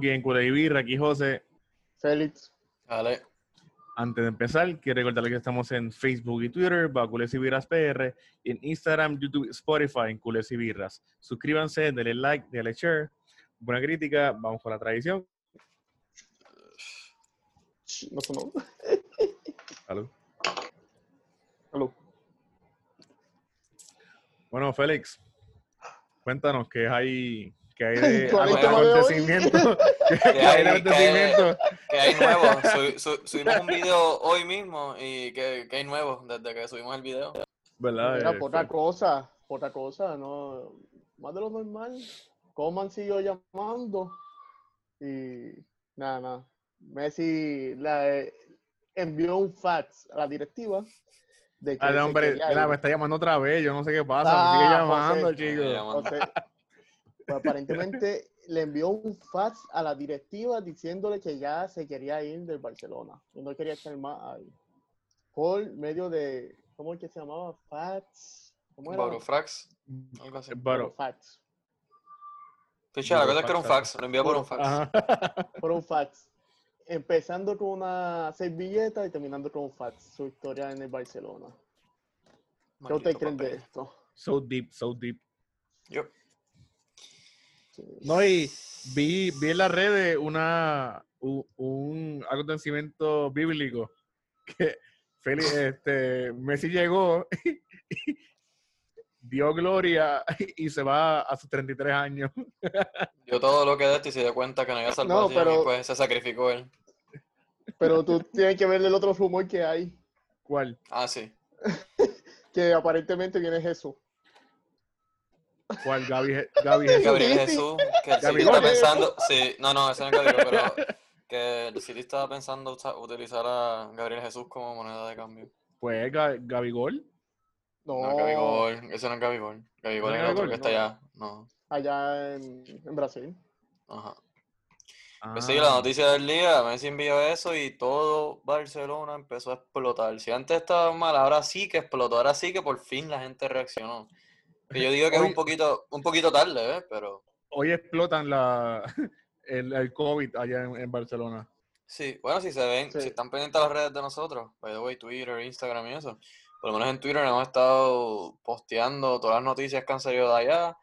aquí en Cule y Birra, aquí José. Félix. Dale. Antes de empezar, quiero recordarles que estamos en Facebook y Twitter, bajo Cules y Birras PR, y en Instagram, YouTube, Spotify, en Cules y Birras. Suscríbanse, denle like, denle share. Buena crítica, vamos con la tradición. No sonó. Salud. Salud. Bueno, Félix, cuéntanos qué hay, qué hay de acontecimiento. ¿Qué ¿Qué hay de hay? acontecimiento? ¿Qué hay nuevo? Su- su- subimos un video hoy mismo y ¿qué, qué hay nuevo desde que subimos el video? ¿Verdad? Mira, Eh, por otra cosa, por otra cosa, no, más de lo normal. Coman siguió llamando y nada, nada. Messi la, eh, envió un fax a la directiva de que Ah, hombre, mira, ir. me está llamando otra vez, yo no sé qué pasa, me Ah, sigue José. llamando, Me chico. llama. Entonces, pues, aparentemente le envió un fax a la directiva diciéndole que ya se quería ir del Barcelona y no quería estar más ahí. Por medio de, ¿cómo es que se llamaba? Fax. ¿Cómo era? Barufrax, algo así. Pero, fax. Picha, la cosa es que era un fax, lo envió por un fax. ajá. Por un fax. Empezando con una servilleta y terminando con un fax. Su historia en el Barcelona. ¿Qué ustedes creen de esto? So deep, so deep. Yo. Sí. No, y vi, vi en las redes una, un acontecimiento bíblico que Félix, este, Messi llegó y dio gloria y se va a sus 33 años. Dio todo lo que de esto y se dio cuenta que no había salvación pero- y pues se sacrificó él. Pero tú tienes que ver el otro rumor que hay. ¿Cuál? Ah, sí. Que aparentemente viene Jesús. ¿Cuál? Gaby, Gaby Jesús. Gabriel Sí. Jesús, que el City Gabigol. está pensando, sí, no, no, ese no es Gabriel, pero que el City estaba pensando utilizar a Gabriel Jesús como moneda de cambio. Pues Ga- Gabigol. No, No, Gabigol, ese no es Gabigol. Gabigol ¿No es el otro que está No. allá. No, allá en, en Brasil. ajá. Ah, Pues sí, la noticia del día, Messi envió eso y todo Barcelona empezó a explotar. Si antes estaba mal, ahora sí que explotó, ahora sí que por fin la gente reaccionó. Que yo digo que es un poquito, un poquito tarde, ¿eh? Pero Hoy explotan la, el, el COVID allá en, en Barcelona. sí, bueno, si se ven, Sí. si están pendientes a las redes de nosotros, by the way, Twitter, Instagram y eso, por lo menos en Twitter hemos estado posteando todas las noticias que han salido de allá,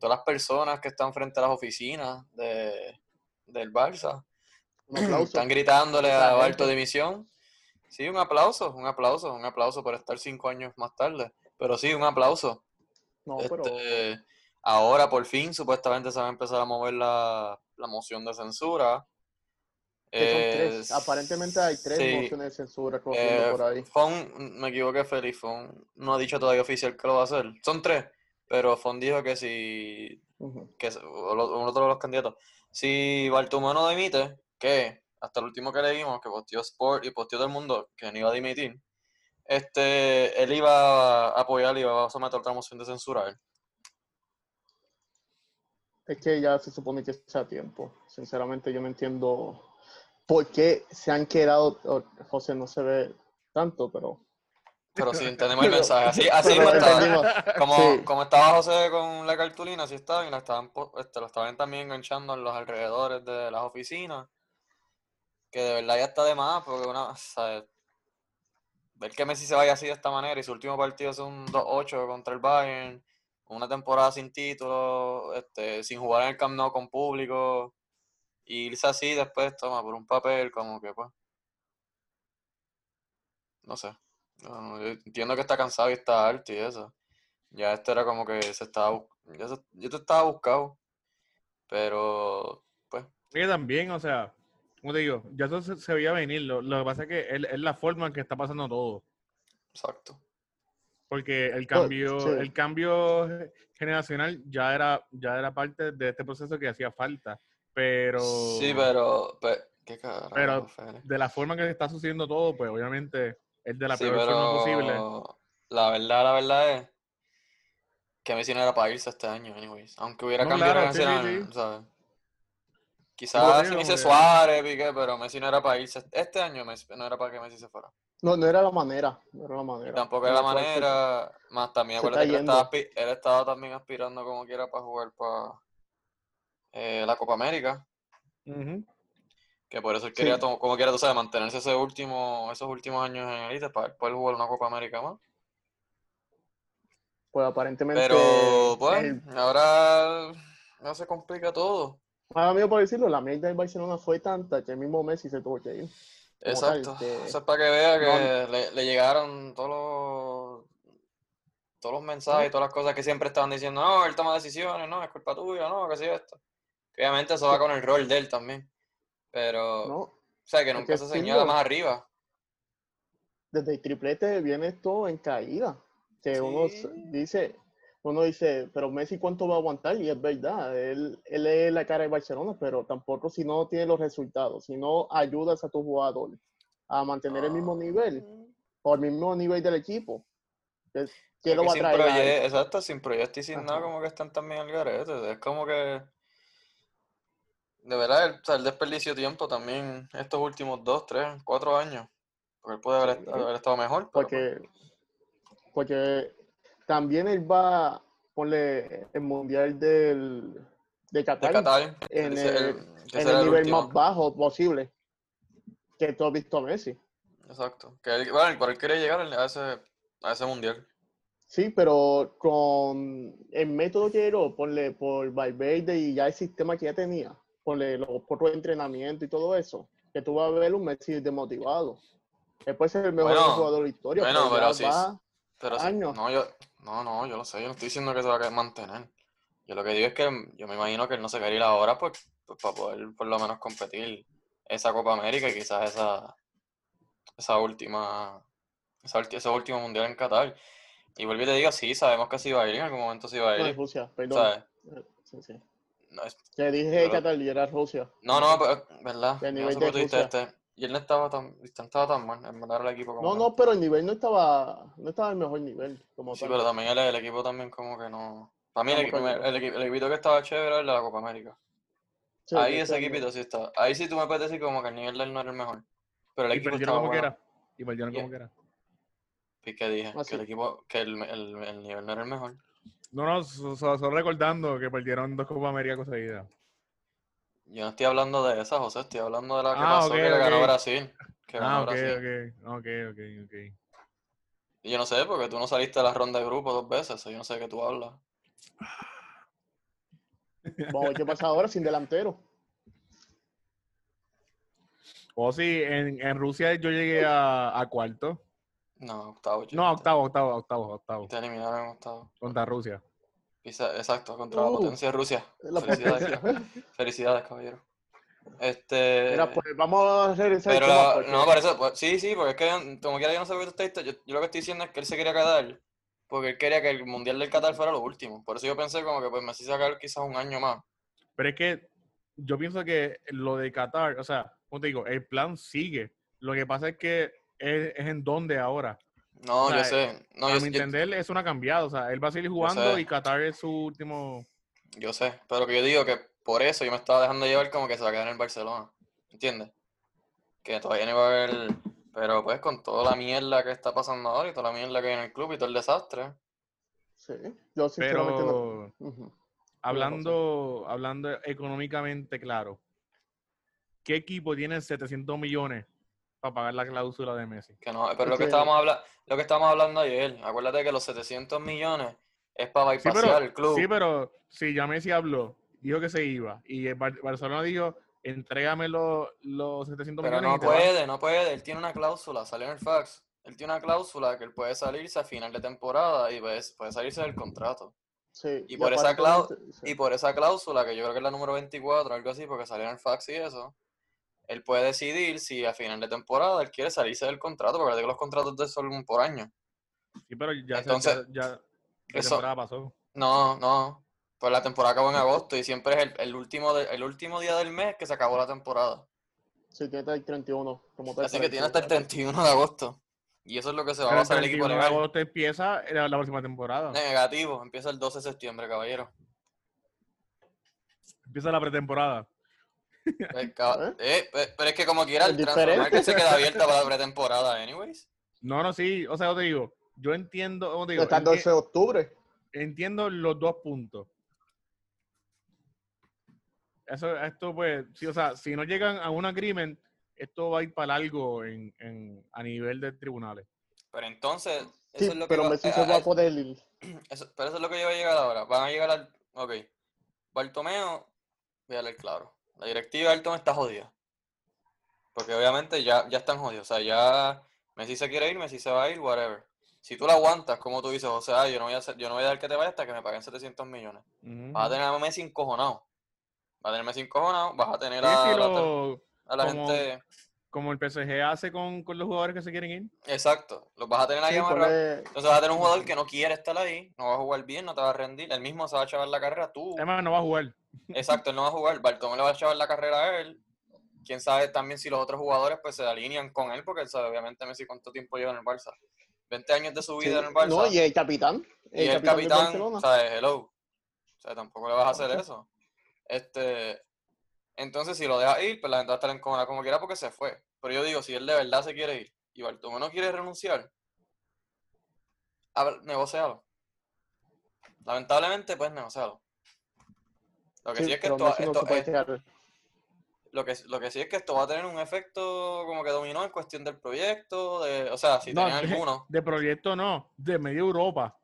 todas las personas que están frente a las oficinas de, del Barça. Un aplauso. Están gritándole a de dimisión. Sí, un aplauso, un aplauso, un aplauso por estar cinco años más tarde. Pero sí, un aplauso. No, pero Este, ahora por fin supuestamente se va a empezar a mover la, la moción de censura. que son Eh, tres. Aparentemente hay tres sí, mociones de censura corriendo eh, por ahí. Fon, me equivoqué, Félix, Fon no ha dicho todavía oficial que lo va a hacer. Son tres, pero Fon dijo que si Ujú. que uno de los candidatos. Si Bartomeu no dimite, que hasta el último que leímos, que posteó Sport y posteó todo el mundo que no iba a dimitir, este, él iba a apoyar y iba a someter otra moción de censura a él. Es que ya se supone que sea tiempo. Sinceramente, yo no entiendo por qué se han quedado. o- José no se ve tanto, pero. Pero sí, entendemos el mensaje. Así, así pero mismo estaba. Como, Sí. como estaba José con la cartulina, así estaba, y la estaban, este, lo estaban también enganchando en los alrededores de las oficinas. Que de verdad ya está de más, porque una, ¿sabes? Ver que Messi se vaya así de esta manera y su último partido es un 2-8 contra el Bayern, una temporada sin título, este, sin jugar en el Camp con público, y irse así después, toma, por un papel, como que pues. No sé. Entiendo que está cansado y está alto y eso. Ya esto era como que se estaba. Ya se- yo te estaba buscado. Pero. Pues. Es que también, o sea, como te digo, ya eso se, se veía venir. Lo, lo que pasa es que es, es la forma en que está pasando todo. Exacto. Porque el cambio, sí. el cambio generacional ya era, ya era parte de este proceso que hacía falta. Pero, Sí, pero. pe- ¿Qué carajo, Pero- de la forma que está sucediendo todo, pues obviamente es de la Sí, peor forma posible. pero. La verdad, la verdad es. Que Messi no era para irse este año, anyways. Aunque hubiera No, cambiado claro, sí, sí. ¿sabes? Quizás sí, si me dice Suárez, Piqué, pero Messi no era para irse. Este año Messi- no era para que Messi se fuera. No, no era la manera. No era la manera. Y tampoco era la manera. Más también, acuérdate que él estaba, él también aspirando como quiera para jugar para la Copa América. Que por eso él Sí. quería, to- como quiera, tú sabes, mantenerse ese último, esos últimos años en élite para poder jugar una Copa América más. Pues aparentemente. Pero, pues, el- ahora no se complica todo. Ahora mismo por decirlo, la mierda del Barcelona fue tanta que el mismo Messi se tuvo que ir. Exacto. que- Eso es para que vea que no- le, le llegaron todos los, todos los mensajes y todas las cosas que siempre estaban diciendo, no, él toma decisiones, no, es culpa tuya, no, que sí esto. Que obviamente eso va con el rol de él también. Pero, ¿no? o sea, que nunca que se señala más arriba. Desde el triplete viene esto en caída. Que uno dice, uno dice, pero Messi cuánto va a aguantar, y es verdad, él, él es la cara de Barcelona, pero tampoco si no tiene los resultados, si no ayudas a tu jugador a mantener el mismo Ah. nivel, o el mismo nivel del equipo, ¿quién Es lo va a sin traer? a él? proye- exacto, sin proyecto y sin nada, como que están también al garete. Es como que. De verdad, él, o sea, él desperdició tiempo también estos últimos dos, tres, cuatro años. Porque él puede haber, Sí. haber estado mejor. pero pues, Porque, porque también él va a ponerle el mundial del, de de Qatar, en el- el- en el nivel último. más bajo posible que tú has visto a Messi. Exacto. Que él, bueno, por él quería llegar a ese, a ese mundial. Sí, pero con el método que era, ponle por Valverde y ya el sistema que ya tenía, ponle los pocos entrenamientos y todo eso, que tú vas a ver un Messi desmotivado. Él puede ser el mejor Bueno, jugador de la historia, bueno, pero, pero ya sí, va- Pero Años. no, yo, no, no, yo lo sé, yo no estoy diciendo que se va a mantener. Yo lo que digo es que yo me imagino que él no se quiere ir ahora pues, pues, para poder por lo menos competir esa Copa América y quizás esa, esa última, esa ese último mundial en Qatar. Y vuelvo y te digo, sí, sabemos que sí va a ir, en algún momento sí va a no, ir. es Rusia, perdón. ¿sabes? Eh, Sí, sí. No, es- Que dije Pero- Qatar y era Rusia. no, no, pero, ¿verdad? Yo no nivel de por Rusia. este. Y él no estaba tan, no estaba tan mal, en era el equipo como No, que- no, pero el nivel no estaba, no estaba al mejor nivel. Como Sí, tal. pero también el, el equipo también como que no... Para mí el, equipo, el, el equipito que estaba chévere era el de la Copa América. Sí, Ahí que ese equipito sí está. Ahí sí tú me puedes decir como que el nivel de él no era el mejor. Pero el Y equipo perdieron estaba como bueno. quiera. Y perdieron Yeah. como quiera. ¿Y qué dije? Ah, que el equipo, que el, el, el nivel no era el mejor. No, no, so- so- solo recordando que perdieron dos Copas América conseguidas. Yo no estoy hablando de esa, José, estoy hablando de la que Ah, pasó que le ganó. Brasil. Que ganó Ah, ok, Brasil. ok, ok, ok, ok. Y yo no sé, porque tú no saliste de la ronda de grupo dos veces, yo no sé de qué tú hablas. Vamos a ver qué pasa ahora sin delantero. O sí, en, en Rusia yo llegué a, a cuarto. No, octavo. No, octavo, octavo, octavo, octavo. Te eliminaron en octavo. Contra Rusia. Pisa- Exacto, contra la Uh, potencia de Rusia. La Felicidades, felicidades, caballero. Este. Mira, pues vamos a regresar Pero tema, la- porque- no, parece, pues, sí, sí, porque es que como quiera yo no sé por qué tú yo, yo lo que estoy diciendo es que él se quería quedar, porque él quería que el Mundial del Qatar fuera lo último. Por eso yo pensé como que pues me hacía sacar quizás un año más. Pero es que yo pienso que lo de Qatar, o sea, como te digo, el plan sigue. Lo que pasa es que es, es en dónde ahora. No, O sea, yo sé, no, a yo, mi yo- entender, eso no ha cambiado. O sea, él va a seguir jugando y Qatar es su último. yo sé, pero que yo digo que por eso yo me estaba dejando llevar como que se va a quedar en el Barcelona, ¿entiendes? Que todavía no iba a haber, pero pues con toda la mierda que está pasando ahora y toda la mierda que hay en el club y todo el desastre. Sí, yo sinceramente no. Pero Ujú. hablando, hablando económicamente claro, ¿qué equipo tiene 700 millones para pagar la cláusula de Messi? Que no, pero lo que estábamos hablando, lo que estábamos hablando ayer, acuérdate que los 700 millones es para Sí, bypassear pero, el club. sí, pero si ya Messi habló, dijo que se iba y el Bar- Barcelona dijo, entrégame los, los 700 Pero millones no y te vas". puede, no puede. Él tiene una cláusula, salió en el fax. Él tiene una cláusula que él puede salirse a final de temporada y puede, puede salirse del contrato. Sí, Y por esa sí. Y por esa cláusula, que yo creo que es la número 24, algo así, porque salió en el fax y eso, él puede decidir si a final de temporada él quiere salirse del contrato, porque que los contratos de son por año. Sí, pero ya, se- Entonces, ya, ya la eso- temporada pasó. No, no. Pues la temporada acabó en agosto y siempre es el, el último de- el último día del mes que se acabó la temporada. Sí, tiene hasta el 31. Como tal Así que tiene hasta el tiempo. 31 de agosto. Y eso es lo que se va a basar el equipo 31 de legal. agosto empieza la, la próxima temporada. Negativo, empieza el 12 de septiembre, caballero. Empieza la pretemporada. Eh, cab- eh, pe- pero es que como quiera, Es el transfer se queda abierta para la pretemporada, anyways. No, no, sí, o sea, yo te digo, yo entiendo, como te digo, Hasta el enti- 12 de octubre. entiendo los dos puntos. eso, esto pues, sí, o sea, si no llegan a un agreement, esto va a ir para algo en, en, a nivel de tribunales. Pero entonces, eso Sí, es lo que pero Messi se va a poder eso- pero eso es lo que yo voy a llegar ahora. Van a llegar al. Ok. Bartomeo, voy a leer claro. La directiva de Bartomeu está jodida. Porque obviamente ya, ya están jodidos. O sea, ya Messi se quiere ir, Messi se va a ir, whatever. Si tú la aguantas, como tú dices, o sea, yo no voy a hacer, yo no voy a dar que te vayas hasta que me paguen 700 millones. Vas a tener a Messi encojonado. Vas a tener a Messi encojonado, vas a tener Sí, a, la, lo- a la como- gente. como el PSG hace con, con los jugadores que se quieren ir. Exacto. Los vas a tener ahí Sí, amarrados. Entonces vas a tener un jugador que no quiere estar ahí, no va a jugar bien, no te va a rendir, él mismo se va a echar la carrera, tú. Además, no va a jugar. Exacto, él no va a jugar, Bartomeu le va a echar la carrera a él. Quién sabe también si los otros jugadores pues se alinean con él, porque él sabe obviamente Messi cuánto tiempo lleva en el Barça. 20 años de su vida sí. en el Barça. No, y el capitán. y el capitán, Barcelona. ¿sabes? Hello. O sea, tampoco le vas a hacer eso. Este, entonces, si lo dejas ir, pues la gente va a estar encojona como quiera porque se fue. Pero yo digo, si él de verdad se quiere ir y Bartomeu no quiere renunciar, habla- negocialo. Lamentablemente, pues negocialo. Lo que sí, Sí, es que esto, esto puede es- lo que, lo que sí es que esto va a tener un efecto como que dominó en cuestión del proyecto, de, o sea, si No, tenían de- alguno, De proyecto no, de media Europa.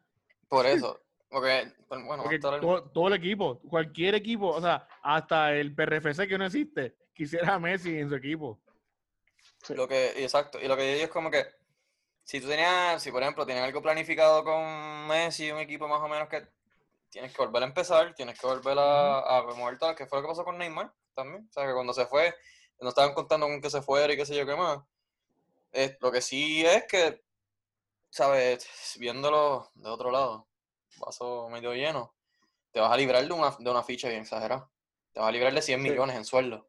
por eso. Porque, pues, bueno, va a Porque estar el- todo, todo el equipo, cualquier equipo, o sea, hasta el PRFC que no existe, quisiera a Messi en su equipo. Sí. Lo que, exacto, y lo que yo digo es como que si tú tenías, si por ejemplo tienes algo planificado con Messi, un equipo más o menos que tienes que volver a empezar, tienes que volver a, a remover todo, que fue lo que pasó con Neymar también. O sea, que cuando se fue, no estaban contando con que se fuera y qué sé yo qué más. Eh, lo que sí es que, ¿sabes? Viéndolo de otro lado, vaso medio lleno, te vas a librar de una, de una ficha bien exagerada. Te vas a librar de 100 Sí. millones en sueldo.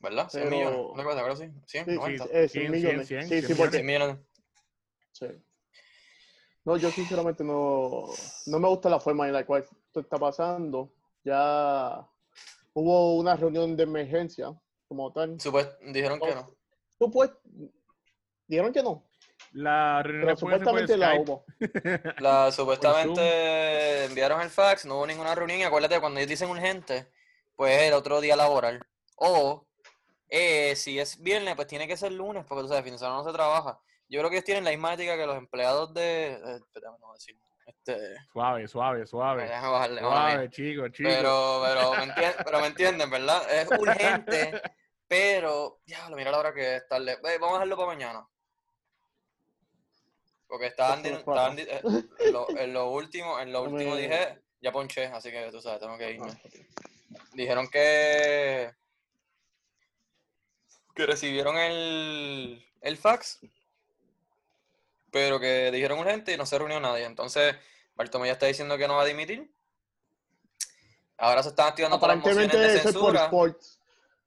¿Verdad? 100 millones. Pero- Una cosa, creo que sí. 100, Sí, sí, 90. eh, 100 100, millones. 100, sí, 100 sí, 100 porque, millones. sí. No, yo sinceramente no, no me gusta la forma en la cual esto está pasando. Ya hubo una reunión de emergencia como tal. Supuest- dijeron que no. Supuest- Dijeron que no, La reunión pero supuestamente la hubo. La, supuestamente enviaron el fax, no hubo ninguna reunión y acuérdate, cuando ellos dicen urgente, pues es el otro día laboral. O eh, si es viernes, pues tiene que ser lunes, porque tú sabes, fin de semana no se trabaja. Yo creo que ellos tienen la misma ética que los empleados de... eh, espérame, no voy a decir. Este, Suave, suave, suave. bajarle. Suave, chicos, chicos. Pero, pero, me entienden, pero me entienden, ¿verdad? Es urgente, pero, diablo, mira la hora que es tarde. Vamos a dejarlo para mañana. Porque estaban, estaban eh, en, lo, en lo último, en lo último dije, ya ponché, así que tú sabes, tengo que Ah, irme. Dijeron que que recibieron el, el fax, pero que dijeron urgente y no se reunió nadie. Entonces, Bartomeu ya está diciendo que no va a dimitir. Ahora se están activando todas las mociones de eso es por censura.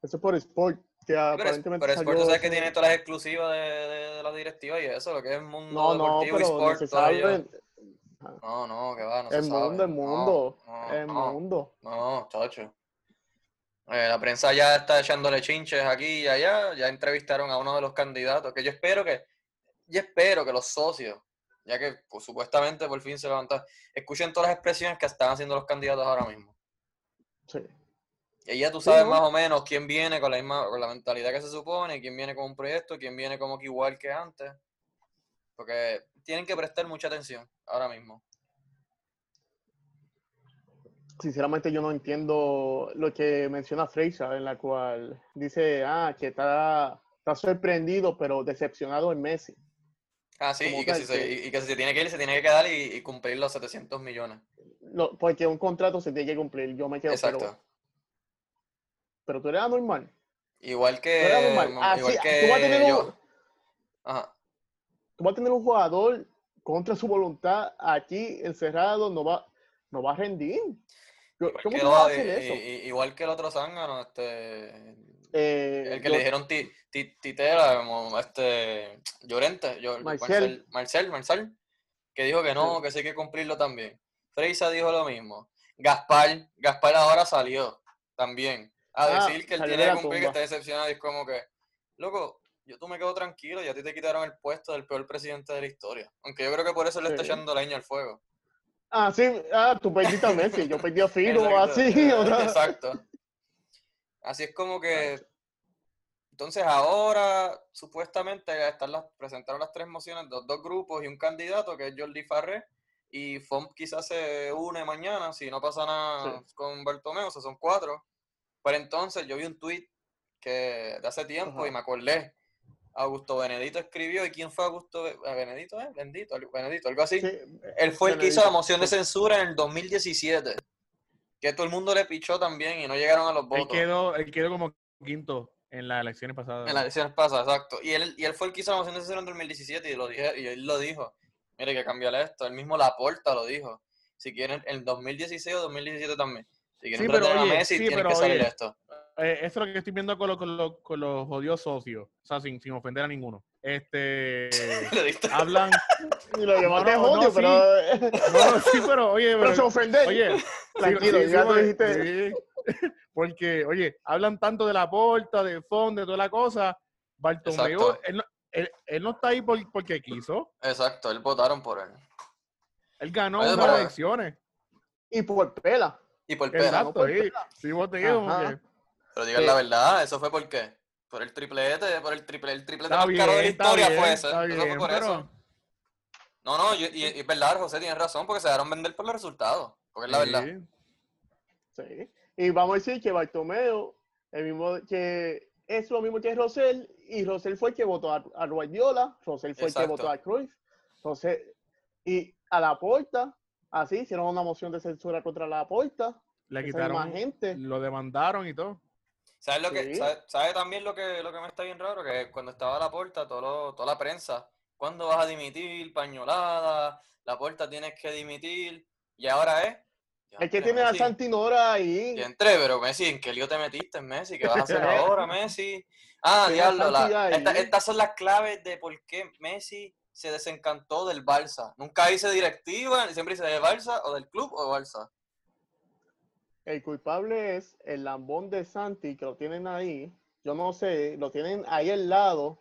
Eso es por Sport. Que Pero, es- aparentemente pero Sport, salió tú sabes que tiene todas las exclusivas de, de- de la directiva y eso, lo que es el mundo No, deportivo y pero no sport. ello. sabe. No, no, que va, no se El sabe. mundo, el No, mundo. no, El mundo. No, chacho. Eh, la prensa ya está echándole chinches aquí y allá. Ya entrevistaron a uno de los candidatos. Que yo espero que, yo espero que los socios, ya que pues, supuestamente por fin se levantan, escuchen todas las expresiones que están haciendo los candidatos ahora mismo. Sí. Y ya tú Sí, sabes ¿no? más o menos quién viene con la misma, con la mentalidad que se supone, quién viene con un proyecto, quién viene como que igual que antes. Porque tienen que prestar mucha atención ahora mismo. Sinceramente yo no entiendo lo que menciona Fraser, en la cual dice, ah, que está, está sorprendido, pero decepcionado en Messi. Ah, sí, y que, tal, si se, que- y- y que si se tiene que ir, se tiene que quedar y, y cumplir los 700 millones. Lo- porque un contrato se tiene que cumplir. Yo me quedo, Exacto. pero, pero tú eres anormal. Igual que. Así- igual que tú, vas a tener yo. Ajá. tú vas a tener un jugador contra su voluntad aquí encerrado, no va, no va a rendir. Yo- Igual ¿Cómo que, tú vas a lo- hacer i- eso? igual que el otro zángano, este. Eh, El que yo- le dijeron ti, ti- titera, como este. Llorente, yo, Marcel. Marcel, Marcel, Marcel, que dijo que no, que sí hay que cumplirlo también. Freisa dijo lo mismo. Gaspar, Gaspar ahora salió también a Ah, decir que él tiene que cumplir, que está decepcionado y es como que, loco, yo tú me quedo tranquilo y a ti te quitaron el puesto del peor presidente de la historia. Aunque yo creo que por eso le está Sí. echando leña al fuego. Ah, sí, ah, tú perdiste a Messi, yo perdí a Firo, así. Exacto. Así es como que. Entonces ahora, supuestamente, están las, presentaron las tres mociones, dos, dos grupos y un candidato, que es Jordi Farré, y FOMP quizás se une mañana, si no pasa nada con Bartomeu, o sea, son cuatro. Pero entonces yo vi un tweet que de hace tiempo Ajá. y me acordé. Augusto Benedito escribió, ¿y quién fue Augusto Be- ah, Benedito? Eh? Bendito, Benedito, algo así. Sí, Él fue el que hizo la moción de censura en el 2017. Que todo el mundo le pichó también y no llegaron a los Él votos. quedó, él quedó como quinto en las elecciones pasadas. En las elecciones pasadas, exacto. Y él, y él fue el que hizo la moción de censura en 2017 y, lo dije, y él lo dijo. Mire, que cambiarle esto. Él mismo Laporta lo dijo. Si quieren, en 2016 o 2017 también. Si quieren Sí, pero oye, Messi, sí, tienen pero que salir oye, esto. Eh, eso es lo que estoy viendo con, los- con, los- con los jodidos socios. O sea, sin, sin ofender a ninguno. Este. Hablan. Y lo llamaste No, no, odio, no, pero. No, no, sí, pero oye, pero pero- se ofende. Oye, Tranquilo, sí, sí, ya porque- dijiste. sí. Porque, oye, hablan tanto de la porta, de fondo, de toda la cosa. Bartomeu, él, no- él- él no está ahí por- porque quiso. Exacto, él votaron por él. Él ganó Oye, unas elecciones. Y por pela. Y por pena. Exacto, por sí. Sí, Pero digan Sí. la verdad, ¿eso fue por qué? Por el triplete, por el triple, el triplete Está más caro de la historia bien, fue ese. Eso fue por pero- eso. No, no, y, y- y es verdad, José tiene razón, porque se dejaron vender por los resultados. Porque es la verdad. Sí. Y vamos a decir que Bartomeo, el mismo que es lo mismo que Rosell, y Rosell fue el que votó a, a Guardiola, Rosell fue el que votó a Cruyff. Entonces, y a la porta, así hicieron una moción de censura contra la porta. Le quitaron, misma gente. lo demandaron y todo. ¿Sabes lo que, Sí. sabe, sabe también lo que, lo que me está bien raro? Que cuando estaba la puerta, todo lo- toda la prensa, ¿cuándo vas a dimitir? Pañolada, la puerta tienes que dimitir. Y ahora es. El que tiene a Messi, Santinora ahí. Y entré, pero Messi, ¿en qué lío te metiste, Messi? ¿Qué vas a hacer ahora, Messi? Ah, a diablo, la- esta- estas son las claves de por qué Messi se desencantó del Barça. Nunca dice directiva, siempre dice de Barça o del club o Barça. El culpable es el lambón de Santi, que lo tienen ahí. Yo no sé, lo tienen ahí al lado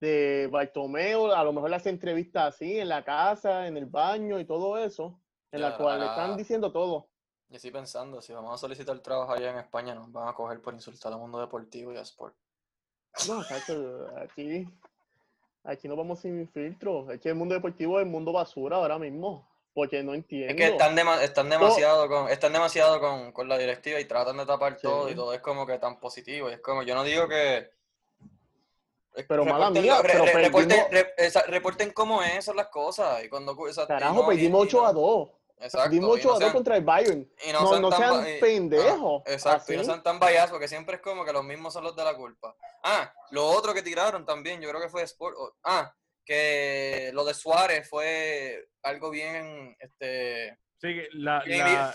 de Bartomeo. A lo mejor le hace entrevistas así en la casa, en el baño y todo eso, en la cual le están diciendo todo. Y estoy pensando, si vamos a solicitar trabajo allá en España, nos van a coger por insultar al mundo deportivo y a sport. No, aquí, aquí no vamos sin filtro. Es que el mundo deportivo es el mundo basura ahora mismo. Porque no entiendo. Es que están, están demasiado, con, están demasiado con, con la directiva y tratan de tapar todo y todo es como que tan positivo. Y es como, yo no digo que... Pero mala mía, lo- re- pero re- reporten, perdimos- re- esa- reporten cómo es, son las cosas. Y cuando, o sea, Carajo, perdimos y 8 a no- 2. Exacto. Perdimos y 8 no a 2 sean- contra el Bayern. y no No, sean no tan sean ba- y- pendejos. exacto, y no sean tan biased, porque siempre es como que los mismos son los de la culpa. Ah, lo otro que tiraron también, yo creo que fue Sport. Ah, que lo de Suárez fue algo bien, este, Sí, que la, Bien, la,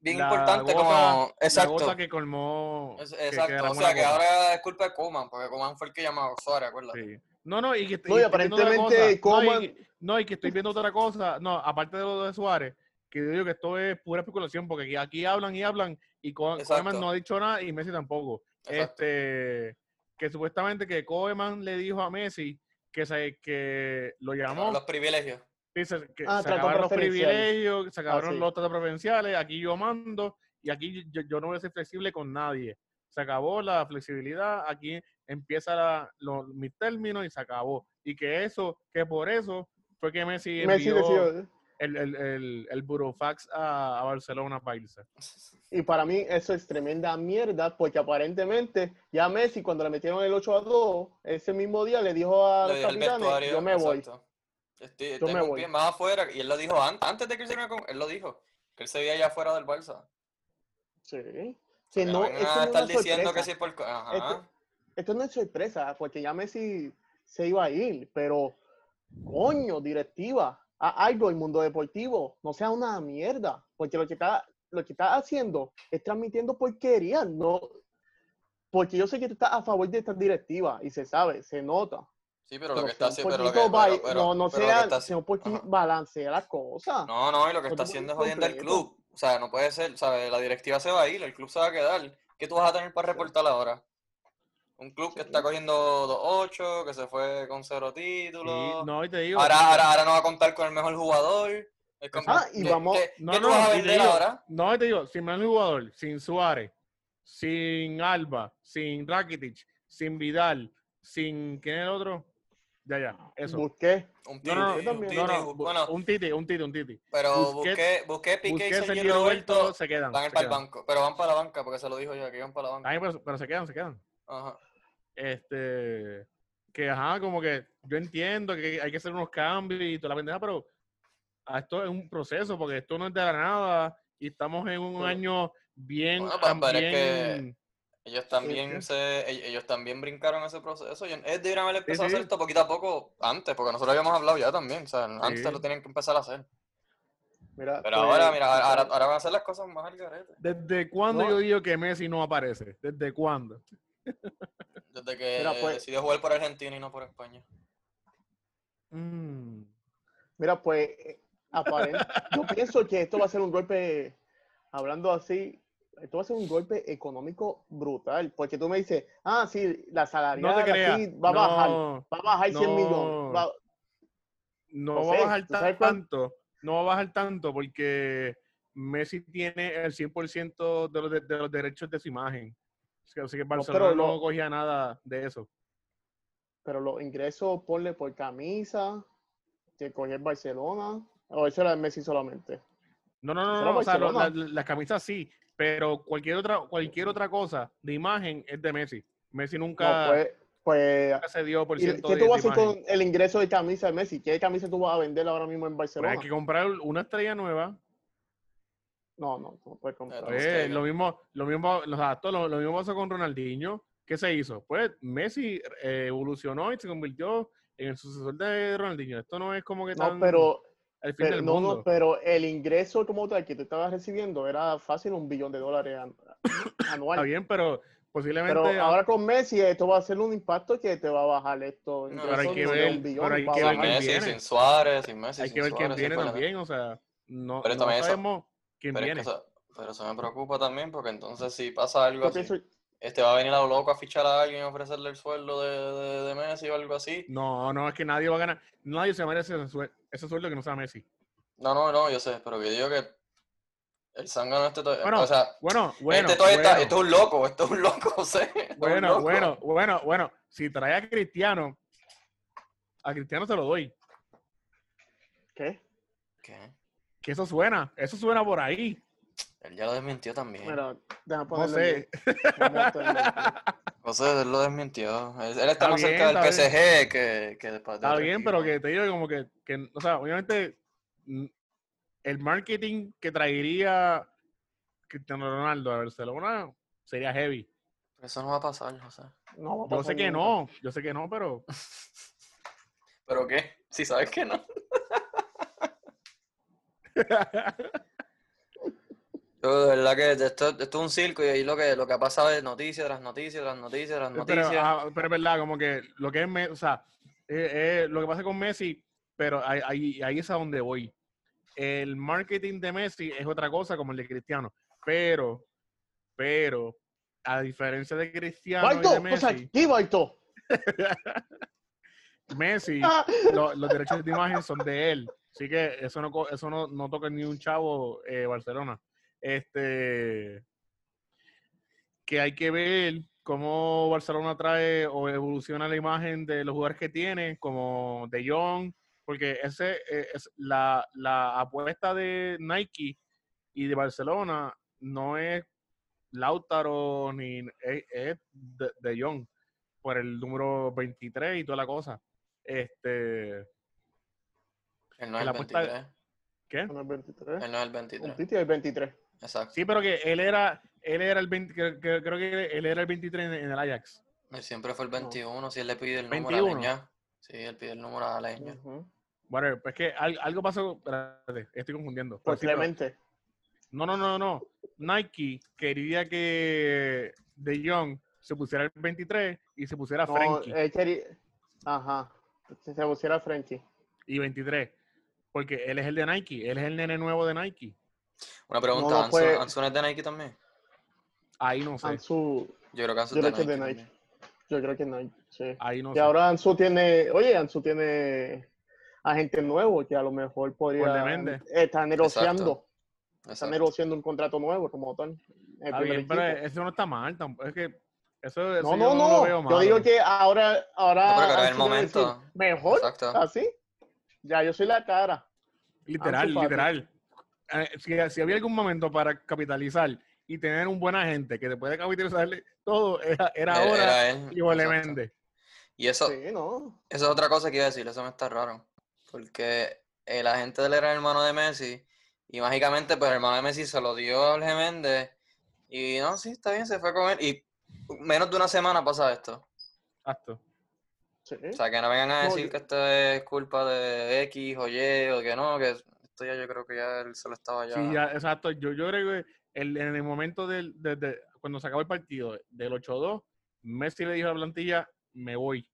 bien la importante gota- como... la Exacto. gota que colmó. Es- que- que exacto, derramó o sea la que ahora es culpa de Kuman, porque Kuman fue el que llamó a Suárez, acuérdate. Sí. No, no, y que No, y y estoy viendo otra aparentemente cosa. No, Coman- y, no, y que estoy viendo otra cosa. No, aparte de lo de Suárez, que yo digo que esto es pura especulación, porque aquí, aquí hablan y hablan, y Co- Exacto. Koeman no ha dicho nada y Messi tampoco. Exacto. Este, que supuestamente que Koeman le dijo a Messi que, se, que lo llamó, Los privilegios. dice que Ah, se trato acabaron los privilegios, se acabaron sí. los tratos preferenciales, aquí yo mando y aquí yo, yo no voy a ser flexible con nadie. Se acabó la flexibilidad, aquí empieza la- los, mis términos y se acabó. Y que eso, que por eso fue que Messi Messi envió decidió. El, el, el, el burofax a, a Barcelona para irse. Y para mí eso es tremenda mierda, porque aparentemente ya Messi cuando le metieron el 8 a 2, ese mismo día le dijo a Lo los capitanes, vestuario. yo me voy. exacto. Estoy, Yo me voy. más afuera, y él lo dijo an- antes de que él se viniera con, él lo dijo, que él se veía allá afuera del Barça. Sí. Que no, vengan esto a no es estar una diciendo que sorpresa. sí por... co- Ajá. Esto- Esto no es sorpresa, porque ya Messi se iba a ir, pero coño, directiva, haz algo el mundo deportivo, no sea una mierda, porque lo que está, lo que está haciendo es transmitiendo porquería, no, porque yo sé que tú estás a favor de esta directiva y se sabe, se nota. Sí, pero lo que está haciendo... Pero no, no sea, un poquito balancea las cosas. No, no, y lo que está haciendo es jodiendo al club. O sea, no puede ser, ¿sabes? La directiva se va a ir, el club se va a quedar. ¿Qué tú vas a tener para reportar ahora? Un club que Sí. está cogiendo 2-8, que se fue con cero Sí, títulos. no, y te digo, ahora, ahora, ahora no va a contar con el mejor jugador. Ah, y ¿qué- vamos- ¿Qué, No, qué tú no, vas a vender digo- ahora? No, te digo, sin mal jugador, sin Suárez, sin Alba, sin Rakitic, sin Vidal, sin. ¿Quién es el otro? Ya, ya, eso. Busqué. Un titi, no, un titi, No, no, bu- bueno, un titi, un titi, un titi. pero busqué, busqué Piqué y Busquets, Sergio Sergi y Roberto Roberto se quedan. van se para el banco, pero van para la banca porque se lo dijo yo, que iban para la banca. Ay, pero, pero se quedan, se quedan. Ajá. Este. Que, ajá, como que yo entiendo que hay que hacer unos cambios y toda la pendeja, pero ah, esto es un proceso, porque esto no es de la nada y estamos en un año bien. Bueno, es que- bien- Ellos también qué? se, ell- ellos también brincaron ese proceso. y Ellos deberían haber empezado sí. a hacer esto poquito a poco antes, porque nosotros habíamos hablado ya también. O sea, antes Sí. lo tenían que empezar a hacer. Mira, Pero pues, ahora, mira, ahora, ahora van a hacer las cosas más al garete. ¿Desde cuándo No. yo digo que Messi no aparece? ¿Desde cuándo? Desde que Mira, pues- decidió jugar por Argentina y no por España. Mm. Mira, pues, eh, aparent- yo pienso que esto va a ser un golpe, hablando así, esto va a ser un golpe económico brutal, porque tú me dices, ah, sí, la No salarial aquí va a bajar, no, va a bajar 100 no. millones. va- no No va a bajar ¿tú sabes cuán- tanto. No va a bajar tanto porque Messi tiene el 100% de los, de, de los derechos de su imagen. Así que, Barcelona no lo- cogía nada de eso. pero los ingresos, ponle por camisa, que el Barcelona, o eso era de Messi solamente. No, no, no, no, o sea, lo- Barcelona. la- las camisas sí, pero cualquier otra, cualquier otra cosa de imagen es de Messi. Messi No, nunca, pues, pues nunca se dio por ¿y ciento ¿qué tú vas a hacer con el ingreso de camisa de Messi? ¿Qué camisa tú vas a vender ahora mismo en Pues Barcelona? hay que comprar una estrella nueva. No, no, no puedes comprar. Pues, lo mismo, lo mismo, o sea, todo lo, lo mismo pasó con Ronaldinho. ¿Qué se hizo? Pues Messi eh, evolucionó y se convirtió en el sucesor de Ronaldinho. Esto no es como que No, tan pero, el fin pero, del no, mundo. no, pero el ingreso como tal que tú estabas recibiendo era fácil un billón de dólares an- anual. Está bien, pero posiblemente Pero ahora con Messi esto va a ser un impacto que te va a bajar esto. No, pero hay que un ver- billón, pero hay que Sin ver Messi, viene. sin Suárez, sin Messi, hay sin que ver quién Suárez, viene también. O sea, no, Pero no eso- sabemos quién Pero, es viene. que eso, pero eso me preocupa también porque entonces si pasa algo así, pienso- este va a venir a lo loco a fichar a alguien y ofrecerle el sueldo de, de, de Messi o algo así. No, no, es que nadie va a ganar. Nadie se merece ese, sue- ese sueldo que no sea Messi. No, no, no, yo sé, pero que digo que el zángano este, to- Bueno, o sea, Bueno, bueno, este todavía está, bueno. esto es un loco, esto es un loco, es un Bueno, loco. bueno, bueno, bueno. Si trae a Cristiano, a Cristiano se lo doy. ¿Qué? ¿Qué? Que eso suena, eso suena por ahí. Él ya lo desmintió también. Mira, déjame en- José, él lo desmintió. Él, él está Está más bien, cerca del PSG que, que después de Está bien, pero que te digo como que, que, o sea, obviamente el marketing que traería Cristiano Ronaldo a Barcelona sería heavy. Eso no va a pasar, José. No, va a Yo sé que nunca. no, yo sé que no, pero ¿Pero qué? Si sabes que no. Yo de verdad que esto, esto es un circo y ahí lo que, lo que ha pasado es noticias tras noticias, tras noticias, tras pero, noticias. ah, pero es verdad, como que lo que es, o sea, eh, eh, lo que pasa con Messi, pero ahí, ahí, ahí es a donde voy. El marketing de Messi es otra cosa como el de Cristiano, pero, pero, a diferencia de Cristiano y de. O Messi, Ah, lo- los derechos de imagen son de él. Así que eso no, eso no, no toca ni un chavo eh, Barcelona. Este que hay que ver cómo Barcelona trae o evoluciona la imagen de los jugadores que tiene, como De Jong, porque ese eh, es la, la apuesta de Nike y de Barcelona no es Lautaro ni es, es de, de Jong por el número 23 y toda la cosa. Este, Él no es la el apuesta- 23. ¿qué? el 23. Él no es el Un 23. Titi del 23. Exacto. Sí, pero que él era, él era el 20, que- que- creo que él era el 23 en, en el Ajax. Él siempre fue el 21. Si él le pide el número 21. a Leña. Sí, él pide el número a Leña. Ujú. Bueno, pues que al- algo pasó, espérate, estoy confundiendo. Clemente. no, no, no, no. Nike quería que De Jong se pusiera el 23 y se pusiera No, quería... Ajá. Se pusiera Frenkie. y 23. Porque él es el de Nike, él es el nene nuevo de Nike. Una pregunta, No, no ¿Ansu, fue- Ansu no es de Nike también? Ahí no sé, Ansu, Yo creo que Ansu Yo es de creo que es Nike. de Nike. también. yo creo que no. Sí. ahí no Y sé. ahora Ansu tiene... Oye, Ansu tiene... agente nuevo que a lo mejor podría Depende. estar negociando, está Exacto. negociando un contrato nuevo como tal. Está bien, pero eso no está mal tampoco. Es que eso, eso No, yo no, lo no. veo Yo malo. digo que ahora, ahora No, pero que era el decir, momento. mejor, Exacto. así. Ya, yo soy la cara. Literal, literal. Eh, si, si había algún momento para capitalizar y tener un buen agente que te puede capitalizarle todo, era, era ahora era él, y eso, Sí, no. Eso es otra cosa que iba a decir, eso me está raro. Porque el agente de él era el hermano de Messi. Y mágicamente, pues el hermano de Messi se lo dio a Jorge Méndez. Y no, sí, está bien, se fue con él. Y menos de una semana pasa esto. Exacto. Sí. O sea, que no vengan a No, decir que esto es culpa de X o Y o que no, que esto ya yo creo que ya él se lo estaba ya. Sí, ya, exacto. Yo, yo creo que el- en el momento del, de- de- cuando se acabó el partido del 8-2, Messi le dijo a la plantilla, me voy.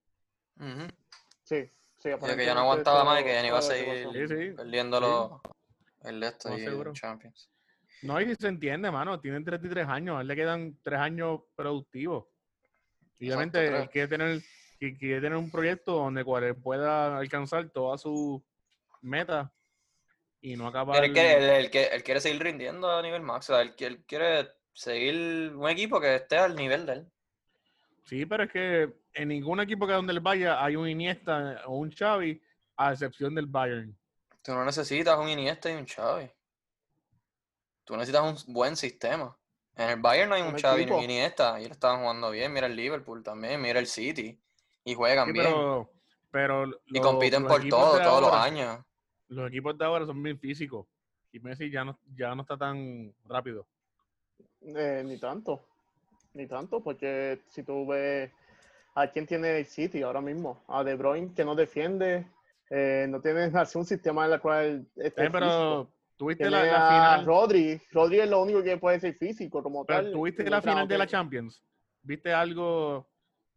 Sí, sí. Y que ya no aguantaba más y que ya no iba a seguir. Sí, sí. los- el de esto y el Champions. No, y se entiende, mano. Tienen 33 años. A él le quedan 3 años productivos. Y obviamente él quiere tener, que- quiere tener un proyecto donde cual él pueda alcanzar todas sus metas y no acabar. Pero él quiere, él, él quiere- seguir rindiendo a nivel máximo. O sea, él, él quiere seguir un equipo que esté al nivel de él. Sí, pero es que en ningún equipo que donde él vaya hay un Iniesta o un Xavi, a excepción del Bayern. Tú no necesitas un Iniesta y un Xavi. Tú necesitas un buen sistema. En el Bayern no hay un, Xavi ni un Iniesta. Y ellos estaban jugando bien. Mira el Liverpool también. Mira el City. Y juegan Sí, bien. pero, pero y compiten por todo, todos los años. Los equipos de ahora son bien físicos. Y Messi ya no, ya no está tan rápido. Eh, ni tanto. Ni tanto, porque si tú ves a quién tiene el City ahora mismo, a De Bruyne que no defiende, eh, no tiene así un sistema en el cual esté Eh, pero físico. tuviste la, la a final. Rodri, Rodri es lo único que puede ser físico como Pero tal. tuviste la final de la Champions. ¿Viste algo?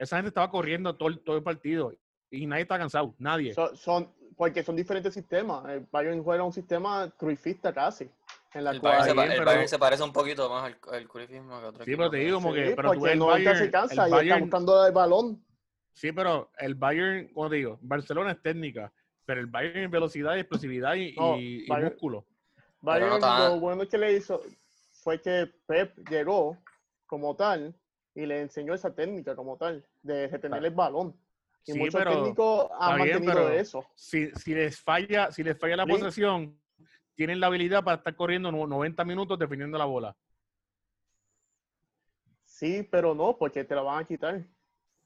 Esa gente estaba corriendo todo, el- todo el partido y nadie está cansado. Nadie. Son, son- porque son diferentes sistemas. El Bayern juega un sistema cruifista casi. En la El cual, Bayern, se, pa- bien, el pero- Bayern se parece un poquito más al, al Cruyffismo que otro Sí, equipo. pero te digo como que. Sí, pero tú porque el no Bayern, se cansa el y está Bayern- buscando el balón. Sí, pero el Bayern, como te digo, Barcelona es técnica, pero el Bayern es velocidad, explosividad y, No, y- y Bayern- músculo. Bayern, no lo bueno que le hizo fue que Pep llegó como tal y le enseñó esa técnica como tal, de retener el balón. Y Sí, muchos pero técnicos han está bien, mantenido pero- eso. Si, si les falla, si les falla la posesión, tienen la habilidad para estar corriendo no- 90 minutos defendiendo la bola. Sí, pero no, porque te la van a quitar.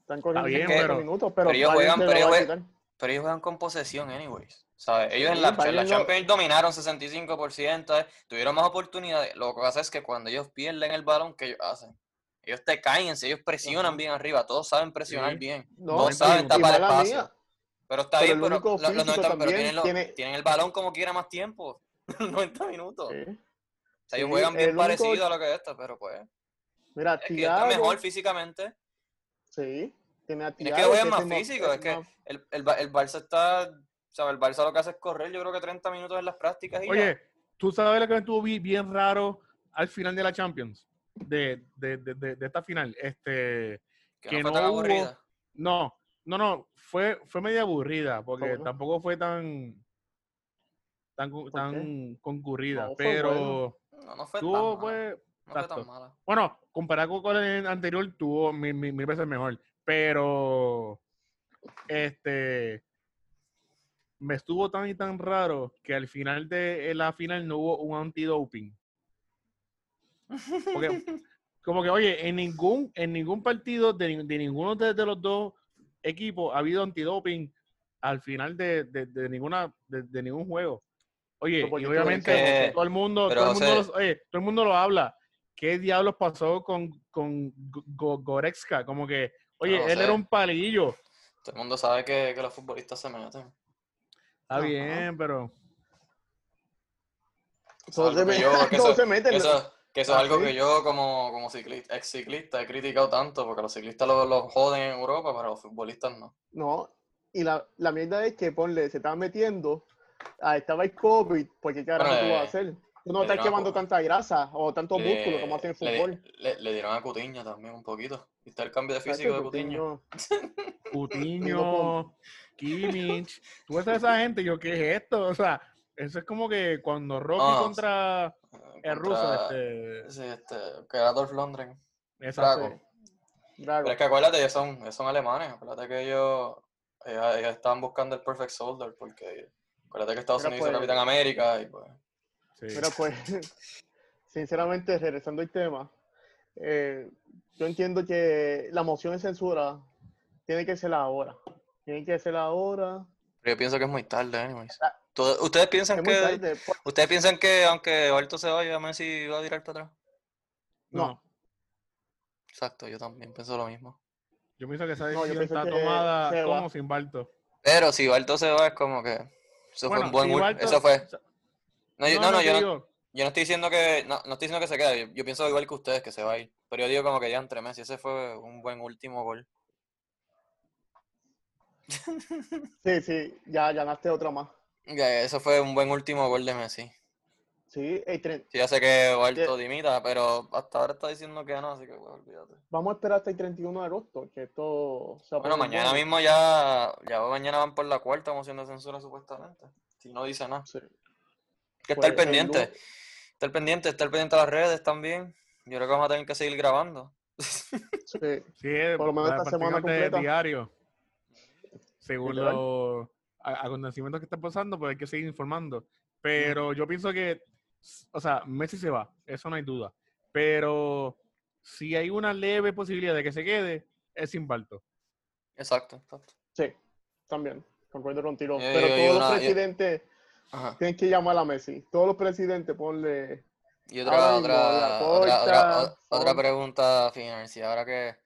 Están corriendo bien, 50 pero- minutos, pero, pero ellos juegan- pero ellos quitar. Pero ellos juegan con posesión, anyways. ¿Sabes? Ellos en la, en la Champions dominaron 65%, eh, tuvieron más oportunidades. Lo que pasa es que cuando ellos pierden el balón, ¿qué ellos hacen? Ellos te caen, ellos presionan Ajá. bien arriba, todos saben presionar Sí. bien, No, saben tapar espacio. mía, Pero está pero bien, pero, lo- los físico 90 pero también tienen, lo- tiene- tienen el balón como quiera más tiempo, 90 minutos. sí. O sea, ellos Sí, juegan bien el único- parecido a lo que es esto, pero pues, Mira, es que está mejor físicamente. sí, tiene a Y no es que jueguen es más físico, es que más- el, el, el Barça está, ¿sabes? El Barça lo que hace es correr, yo creo que 30 minutos en las prácticas y ya. Oye, ¿tú sabes lo que estuvo bi- bien raro al final de la Champions? De, de, de, de- de esta final. Este, que, que no fue no tan hubo- aburrida. no, no, no, fue, fue media aburrida, porque tampoco fue tan tan, tan concurrida, No, pero No, no fue tuvo, tan mala. pues, no fue exacto. tan mala. Bueno, comparado con el anterior, tuvo mil, mil- mil veces mejor. Pero, este, me estuvo tan y tan raro que al final de la final no hubo un antidoping. Porque, como que, oye, en ningún, en ningún partido de, de ninguno de, de los dos equipos ha habido antidoping al final de, de- de ninguna, de, de ningún juego. Oye, porque y obviamente todo el mundo, pero, todo el mundo, lo- oye, todo el mundo lo habla. ¿Qué diablos pasó con, con Go- Go- Goretzka? Como que, oye, No él sé. era un palillo. Todo el mundo sabe que, que los futbolistas se meten. Está bien, pero Todos se meten- eso- se meten. Que eso, es Ah, algo ¿sí? que yo como, como ciclista, ex ciclista he criticado tanto, porque los ciclistas los los joden en Europa, pero los futbolistas no. No, y la, la mierda es que ponle, se estaba metiendo, ah, estaba el COVID, porque qué carajo Bueno, tú vas a hacer. Tú no estás quemando tanta grasa o tanto Le- músculo como hacen en le, fútbol. le- le dieron a Cutiño también un poquito. ¿Viste el cambio de físico de Cutiño? Coutinho- Cutiño, Kimmich, tú ves a esa gente, yo, ¿qué es esto? O sea, eso es como que cuando Rocky contra el ruso, este, Sí, este, que era Dolph Lundgren. exacto. Drago. Drago. Pero es que acuérdate, ellos son, ellos son alemanes. Acuérdate que ellos, ellos, ellos estaban buscando el Perfect Soldier porque acuérdate que Estados Unidos hizo pues- Capitán América y pues. Sí. Mira, pues, sinceramente, regresando al tema, eh, yo entiendo que la moción de censura tiene que ser ahora. Tiene que ser ahora. Pero yo pienso que es muy tarde, anyways. ¿Ustedes piensan que tarde. pues, ustedes piensan que aunque Alto se vaya, Messi va a tirar para atrás? no, Exacto, yo también pienso lo mismo. yo pienso que esa decisión está tomada como sin Balto. Pero si Balto se va es como que eso fue un buen si Balto- eso fue. No, yo- no, no, yo no, digo, yo no estoy diciendo que no, no estoy diciendo que se quede. Yo, yo pienso igual que ustedes que se va a ir. Pero yo digo como que ya entre Messi, ese fue un buen último gol. Sí, sí, ya ganaste otra más. Ya, eso fue un buen último gol de Messi. Sí, el tren- Sí, ya sé que Ya. dimita, pero hasta ahora está diciendo que no, así que pues, olvídate. vamos a esperar hasta el 31 de agosto, que esto se Bueno, mañana bueno. mismo ya, ya mañana van por la cuarta moción de censura supuestamente. Si no dice nada. Sí. Que estar Pues, el pendiente. lu- Estar pendiente, estar pendiente a las redes también. Yo creo que vamos a tener que seguir grabando. Sí. Por lo menos esta semana completa. diario. Según los acontecimientos que están pasando, pues hay que seguir informando. Pero yo pienso que, o sea, Messi se va, eso no hay duda. Pero si hay una leve posibilidad de que se quede, es sin Balto. Exacto, exacto. Sí, también, concuerdo contigo. Yo- Pero yo- yo todos los una- yo- presidentes Ajá. tienen que llamar a Messi. Todos los presidentes, ponle... Y otra, otra, otra, otra, pregunta final. Si ahora que eh,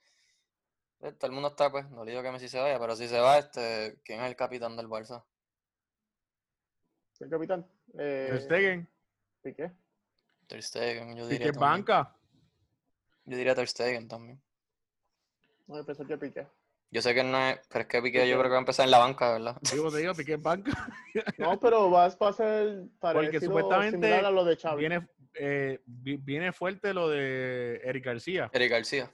todo el mundo está, pues, no digo que Messi se vaya, pero si se va, este, ¿quién es el capitán del Barça? El capitán. Eh, Ter Stegen, Piqué. Ter Stegen, yo diría que también. banca. Yo diría Ter Stegen también. No, yo pensé que Piqué. Yo sé que no es, pero es que Piqué yo Piqué. creo que va a empezar en la banca, ¿verdad? Digo, te digo, Piqué banca. No, pero vas a ser parecido supuestamente similar a lo de Xavi. Viene, eh, vi- viene fuerte lo de Eric García. Eric García.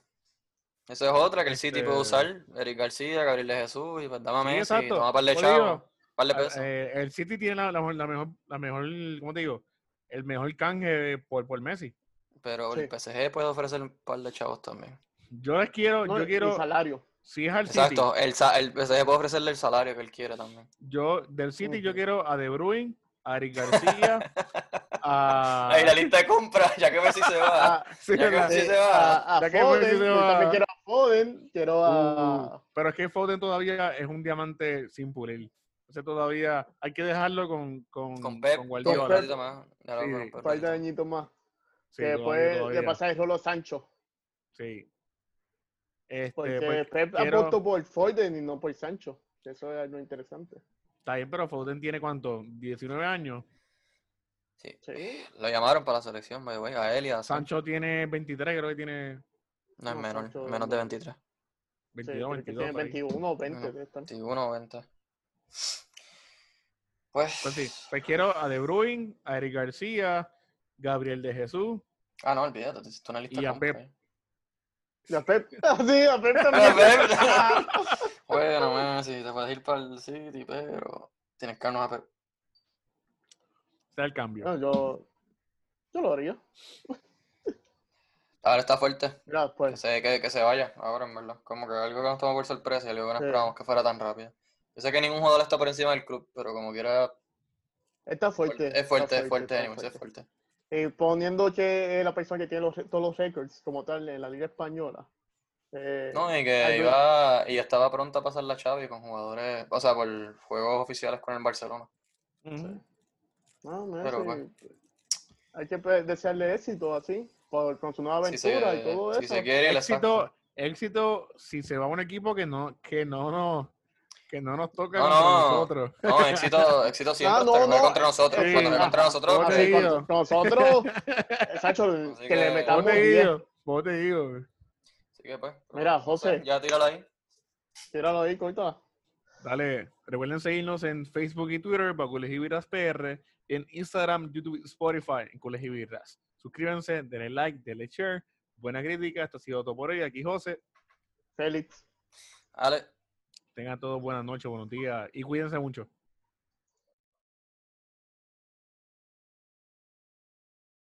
Esa es otra que el City puede Este- usar. Eric García, Gabriel de Jesús, y pues dame a Sí, Messi, exacto. toma par de eso chavos, par de pesos. eh, el City tiene la, la mejor- la mejor, la mejor, ¿cómo te digo? El mejor canje por, por Messi. Pero sí. el PSG puede ofrecer un par de chavos también. Yo les quiero, No, yo y quiero, salario. si es al City, Exacto, el, el PSG puede ofrecerle el salario que él quiere también. yo del City yo quiero a De Bruyne, a Eric García, a Ahí la lista de compras, ya que Messi se va. Sí, ya que Messi se va. a, a Ya que Foden, Messi se yo va. también quiero Foden, quiero a... Uh, pero es que Foden todavía es un diamante sin pulir. Entonces todavía hay que dejarlo con, con, Con Pep, con con Guardiola. más. Ya Sí, par de ratito. añitos más. Sí, que después le pasa el rolo a Sancho. Sí. Este, Porque pues, Pep quiero- apostó por Foden y no por Sancho. Eso es algo interesante. está bien, pero Foden tiene cuánto, 19 años. Sí. Sí. Lo llamaron para la selección, by the way, a él y a Sancho. Sancho tiene 23, creo que tiene No es No, menor, Sancho menos no. de 23. 22, sí, creo que 22. tiene por ahí. 21 o 20. Bueno. debe estar. 21 o 20. Pues. Pues sí, pues quiero a De Bruyne, a Eric García, Gabriel de Jesús. Ah, no, olvídate, te hiciste una lista Y a Pep. Y a Pep. Ah, sí, a Pep también. Bueno, Messi, te puedes ir para el City, pero tienes que darnos a Pep. Sea el cambio. No, yo, yo lo haría. Ahora está fuerte. Que pues, se, que, que se vaya ahora, en verdad. Como que algo que nos tomó por sorpresa y algo que no Sí. esperábamos que fuera tan rápido. Yo sé que ningún jugador está por encima del club, pero como quiera. está fuerte. es fuerte, está es fuerte, está es fuerte. Y poniendo que es la persona que tiene los, todos los records como tal en la Liga Española. Eh, No, y que algo- iba, y estaba pronta a pasar la Xavi con jugadores, o sea, por juegos oficiales con el Barcelona. Ujú. no, no, pero, sí, pues. Hay que pues, desearle éxito así, por, con su nueva Si se, aventura y todo si eso. se quiere, le éxito, éxito si se va a un equipo que no, que no nos, que no nos toca No, contra no. nosotros. No, éxito, éxito siempre Ah, no, no contra nosotros. sí, Cuando contra ajá. nosotros, te pues, digo. con, nosotros, Sacho, que, que- le ¿Cómo metamos te 10. digo? ¿Cómo te digo? así que, pues, Mira, sé, José. Ya tíralo ahí. Tíralo ahí, corta. Dale, recuerden seguirnos en Facebook y Twitter para Colegio Virras PR, en Instagram, YouTube, Spotify, en Colegio Virras. Suscríbanse, denle like, denle share. Buena crítica, esto ha sido todo por hoy. Aquí José. Félix. Ale. Tengan todos buenas noches, buenos días y cuídense mucho.